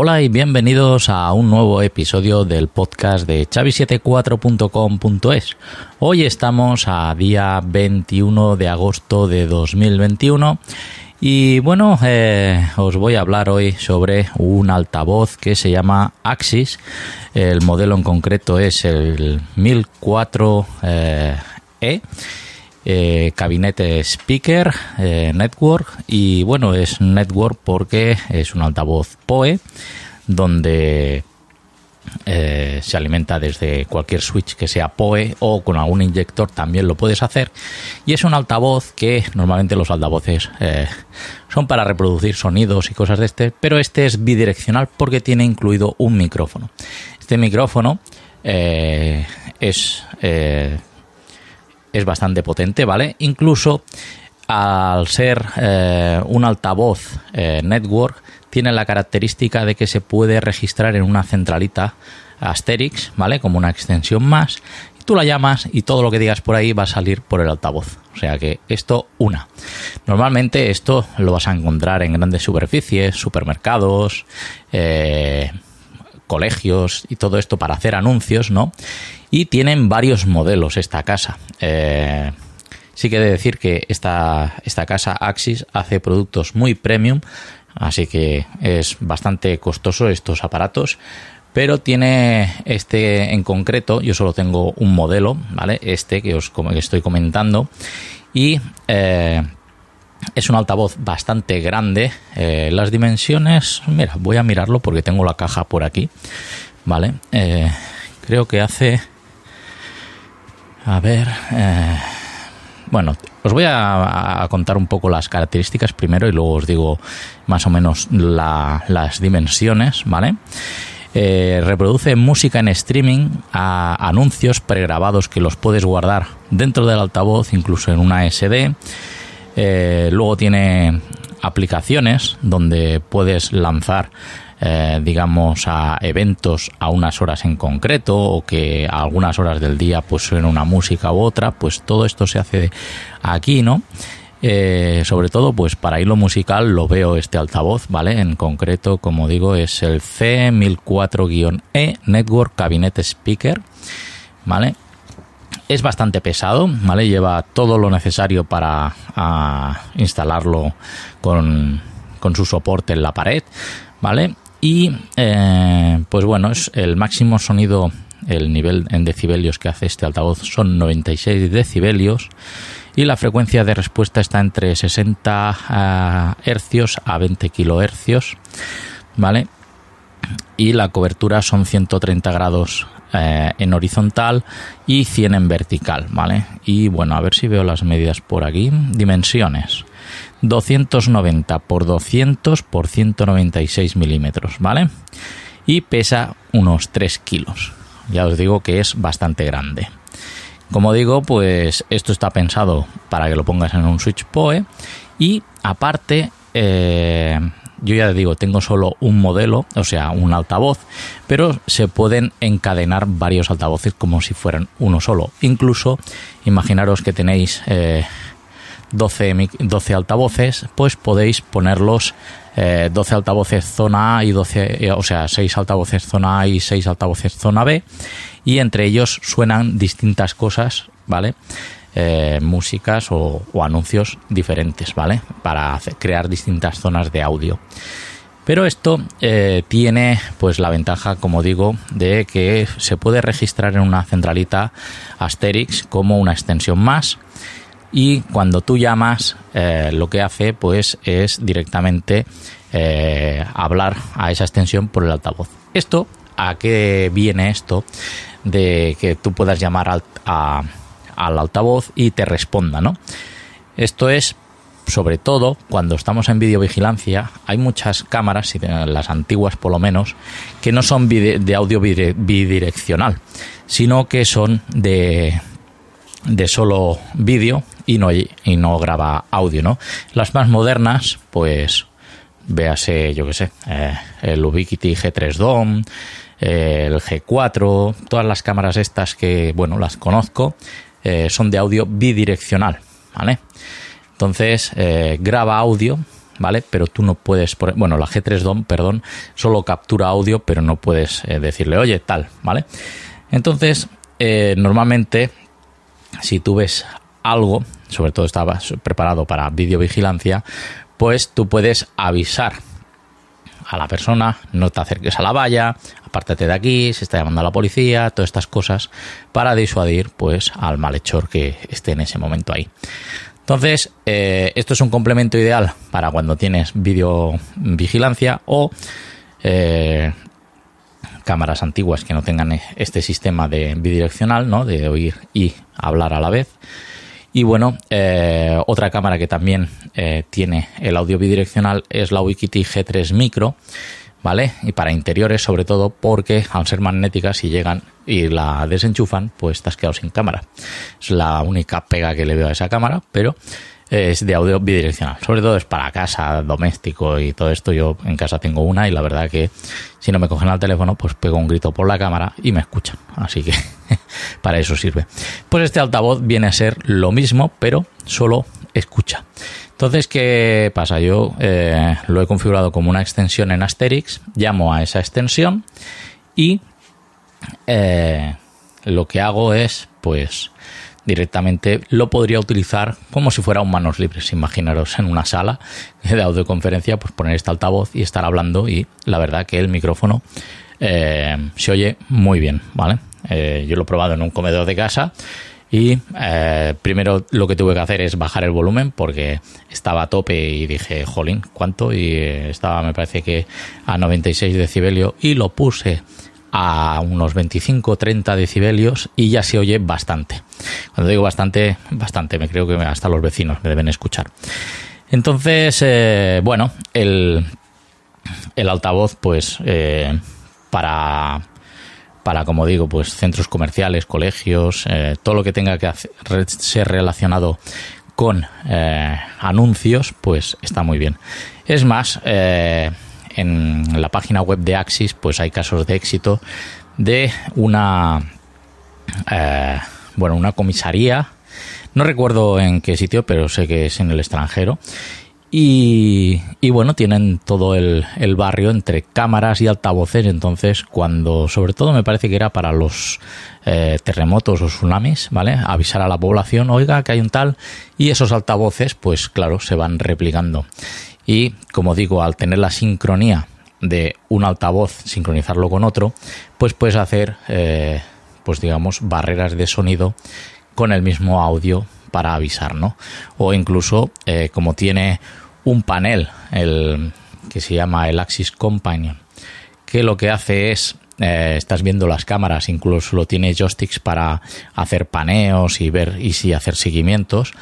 Hola y bienvenidos a un nuevo episodio del podcast de chavi74.com.es. Hoy estamos a día 21 de agosto de 2021 y bueno, eh, os voy a hablar hoy sobre un altavoz que se llama Axis. El modelo en concreto es el 1004E. Eh, eh, gabinete speaker eh, network. Y bueno es network porque es un altavoz PoE donde eh, se alimenta desde cualquier switch que sea PoE o con algún inyector también lo puedes hacer. Y es un altavoz que normalmente los altavoces son para reproducir sonidos y cosas de este pero este es bidireccional porque tiene incluido un micrófono. Este micrófono es es bastante potente, ¿vale? Incluso al ser eh, un altavoz eh, network, tiene la característica de que se puede registrar en una centralita Asterix, ¿vale? Como una extensión más. Tú la llamas y todo lo que digas por ahí va a salir por el altavoz. O sea que esto, una. Normalmente esto lo vas a encontrar en grandes superficies, supermercados, eh, colegios y todo esto para hacer anuncios, ¿no? Y tienen varios modelos esta casa. Eh, sí que he de decir que esta, esta casa Axis hace productos muy premium, así que es bastante costoso estos aparatos. Pero tiene este en concreto, yo solo tengo un modelo, ¿vale? Este que os estoy comentando. Y eh, es un altavoz bastante grande. Eh, las dimensiones, mira, voy a mirarlo porque tengo la caja por aquí. Vale, eh, creo que hace. A ver. Eh, bueno, os voy a, contar un poco las características primero y luego os digo más o menos las dimensiones, ¿vale? reproduce música en streaming a anuncios pregrabados que los puedes guardar dentro del altavoz, incluso en una SD. Eh, luego tiene aplicaciones donde puedes lanzar eh, digamos a eventos a unas horas en concreto o que a algunas horas del día pues una música u otra pues todo esto se hace aquí no eh, sobre todo pues para hilo musical lo veo este altavoz vale en concreto como digo es el C1004-E Network Cabinet Speaker vale es bastante pesado, ¿vale? Lleva todo lo necesario para instalarlo con, su soporte en la pared, ¿vale? Y eh, pues bueno, es el máximo sonido, el nivel en decibelios que hace este altavoz son 96 decibelios y la frecuencia de respuesta está entre 60 hercios a 20 kilohercios, ¿vale? Y la cobertura son 130 grados eh, en horizontal y 100 en vertical, ¿vale? Y bueno, a ver si veo las medidas por aquí. Dimensiones. 290 por 200 por 196 milímetros, ¿vale? Y pesa unos 3 kilos. Ya os digo que es bastante grande. Como digo, pues esto está pensado para que lo pongas en un switch PoE y aparte eh, yo ya digo, tengo solo un modelo, o sea, un altavoz, pero se pueden encadenar varios altavoces como si fueran uno solo. Incluso, imaginaros que tenéis 12, eh, 12 altavoces, pues podéis ponerlos 12 eh, altavoces zona A y 12, eh, o sea, 6 altavoces zona A y 6 altavoces zona B, y entre ellos suenan distintas cosas, ¿vale? Eh, músicas o, anuncios diferentes, ¿vale? Para crear distintas zonas de audio. Pero esto eh, tiene pues la ventaja, como digo, de que se puede registrar en una centralita Asterix como una extensión más y cuando tú llamas eh, lo que hace pues es directamente hablar a esa extensión por el altavoz. Esto, ¿a qué viene esto? De que tú puedas llamar a, al altavoz y te responda, ¿no? Esto es sobre todo cuando estamos en videovigilancia, hay muchas cámaras, las antiguas por lo menos, que no son de audio bidireccional, sino que son de, de solo vídeo y no, y no graba audio, ¿no? Las más modernas, pues véase, yo qué sé, eh, el Ubiquiti G3 DOM, el G4, todas las cámaras estas que, bueno, las conozco, eh, son de audio bidireccional, ¿vale? Entonces, eh, graba audio ¿vale? Pero tú no puedes, bueno, la G3 DOM, perdón, solo captura audio, pero no puedes eh, decirle, oye, tal, ¿vale? Entonces, normalmente, si tú ves algo, sobre todo estaba preparado para videovigilancia, pues tú puedes avisar a la persona, no te acerques a la valla, apártate de aquí, se está llamando a la policía, todas estas cosas para disuadir pues al malhechor que esté en ese momento ahí. Entonces, eh, esto es un complemento ideal para cuando tienes videovigilancia o eh, cámaras antiguas que no tengan este sistema de bidireccional, ¿no? De oír y hablar a la vez. Y bueno, eh, otra cámara que también tiene el audio bidireccional es la Wikiti G3 Micro, ¿vale? Y para interiores sobre todo porque al ser magnéticas si llegan y la desenchufan, pues estás quedado sin cámara. Es la única pega que le veo a esa cámara, pero es de audio bidireccional. Sobre todo es para casa, doméstico y todo esto. Yo en casa tengo una y la verdad que si no me cogen al teléfono, pues pego un grito por la cámara y me escuchan. Así que para eso sirve. Pues este altavoz viene a ser lo mismo, pero solo escucha. Entonces, ¿qué pasa? Yo eh, lo he configurado como una extensión en Asterix, llamo a esa extensión y eh, lo que hago es, pues, directamente lo podría utilizar como si fuera un manos libres. Imaginaros en una sala de audioconferencia, pues poner este altavoz y estar hablando y la verdad que el micrófono eh, se oye muy bien, ¿vale? yo lo he probado en un comedor de casa y eh, primero lo que tuve que hacer es bajar el volumen porque estaba a tope y dije, jolín, ¿cuánto? Y eh, estaba, me parece que a 96 decibelios y lo puse a unos 25-30 decibelios y ya se oye bastante. Cuando digo bastante, bastante, me creo que hasta los vecinos me deben escuchar. Entonces, eh, bueno, el, el altavoz, pues, para para, como digo, pues centros comerciales, colegios, eh, todo lo que tenga que ser relacionado con eh, anuncios, pues está muy bien. Es más, eh, en la página web de Axis, pues hay casos de éxito de una, bueno, una comisaría. No recuerdo en qué sitio, pero sé que es en el extranjero. Y, bueno, tienen todo el, barrio entre cámaras y altavoces. Entonces, cuando, sobre todo me parece que era para los eh, terremotos o tsunamis, ¿vale? Avisar a la población, oiga, que hay un tal. Y esos altavoces, pues claro, se van replicando. Y como digo, al tener la sincronía de un altavoz, sincronizarlo con otro, pues puedes hacer, eh, pues digamos, barreras de sonido con el mismo audio para avisar, ¿no? O incluso, eh, como tiene un panel, el que se llama el Axis Companion, que lo que hace es eh, estás viendo las cámaras, incluso lo tiene joysticks para hacer paneos y ver y si hacer seguimientos,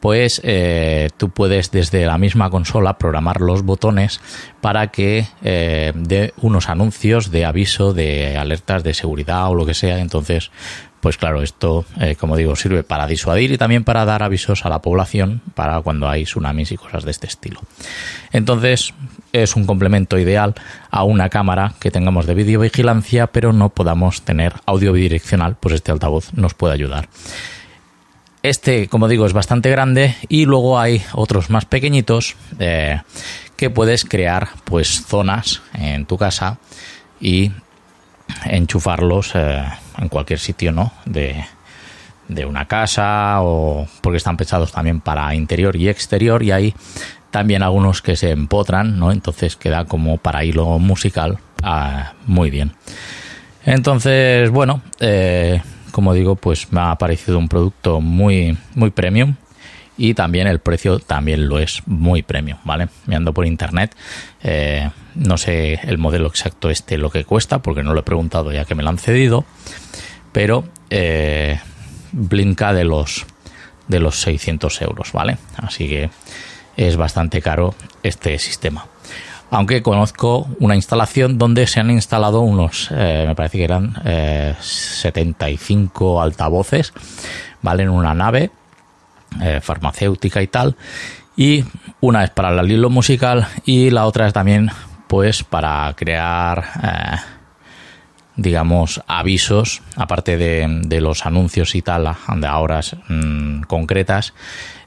pues eh, tú puedes desde la misma consola programar los botones para que eh, dé unos anuncios de aviso de alertas de seguridad o lo que sea. Entonces, pues claro, esto, eh, como digo, sirve para disuadir y también para dar avisos a la población para cuando hay tsunamis y cosas de este estilo. Entonces, es un complemento ideal a una cámara que tengamos de videovigilancia, pero no podamos tener audio bidireccional, pues este altavoz nos puede ayudar. Este, como digo, es bastante grande y luego hay otros más pequeñitos eh, que puedes crear pues zonas en tu casa y enchufarlos eh, en cualquier sitio, ¿no? De, de una casa o porque están pensados también para interior y exterior y hay también algunos que se empotran, ¿no? Entonces queda como para hilo musical ah, muy bien. Entonces, bueno, eh, como digo, pues me ha parecido un producto muy, muy premium y también el precio también lo es muy premium, ¿vale? Me ando por internet, eh, no sé el modelo exacto este lo que cuesta porque no lo he preguntado ya que me lo han cedido, pero eh, blinca de los de los 600 euros, ¿vale? Así que es bastante caro este sistema. Aunque conozco una instalación donde se han instalado unos, eh, me parece que eran 75 altavoces, ¿vale? En una nave eh, farmacéutica y tal. Y una es para el hilo musical y la otra es también pues para crear eh, digamos avisos aparte de, los anuncios y tal de horas mm, concretas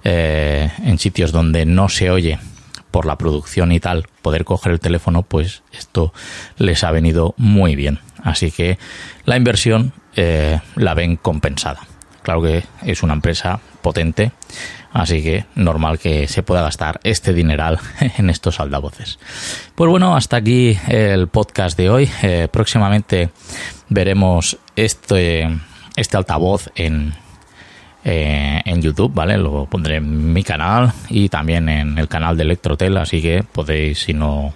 eh, en sitios donde no se oye por la producción y tal, poder coger el teléfono, pues esto les ha venido muy bien. Así que la inversión eh, la ven compensada. Claro que es una empresa potente, así que normal que se pueda gastar este dineral en estos altavoces. Pues bueno, hasta aquí el podcast de hoy. Eh, próximamente veremos este, este altavoz en, eh, en YouTube, ¿vale? Lo pondré en mi canal y también en el canal de Electrotel, así que podéis, si no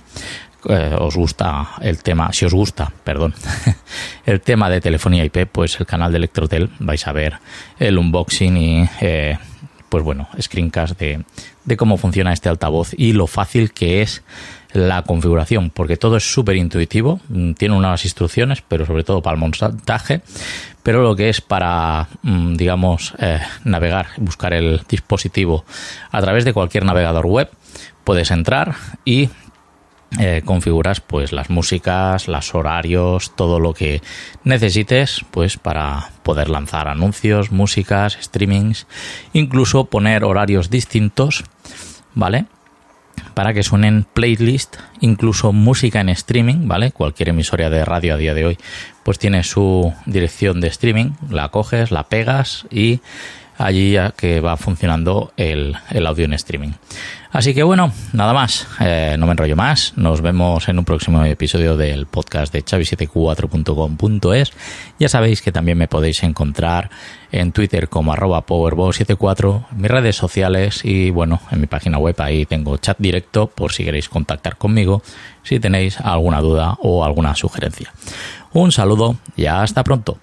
eh, os gusta el tema, si os gusta, perdón, el tema de telefonía IP, pues el canal de Electrotel vais a ver el unboxing y eh, pues bueno, screencast de, de cómo funciona este altavoz y lo fácil que es la configuración, porque todo es súper intuitivo, mm, tiene unas instrucciones, pero sobre todo para el montaje, pero lo que es para, mm, digamos, eh, navegar, buscar el dispositivo a través de cualquier navegador web, puedes entrar y eh, configuras pues las músicas, los horarios, todo lo que necesites pues para poder lanzar anuncios, músicas, streamings, incluso poner horarios distintos, ¿vale? Para que suenen playlist, incluso música en streaming, ¿vale? Cualquier emisora de radio a día de hoy pues tiene su dirección de streaming, la coges, la pegas y allí que va funcionando el, audio en streaming. Así que bueno, nada más, eh, no me enrollo más, nos vemos en un próximo episodio del podcast de chavi74.com.es. Ya sabéis que también me podéis encontrar en Twitter como arroba powerbo74, en mis redes sociales y bueno, en mi página web ahí tengo chat directo por si queréis contactar conmigo si tenéis alguna duda o alguna sugerencia. Un saludo y hasta pronto.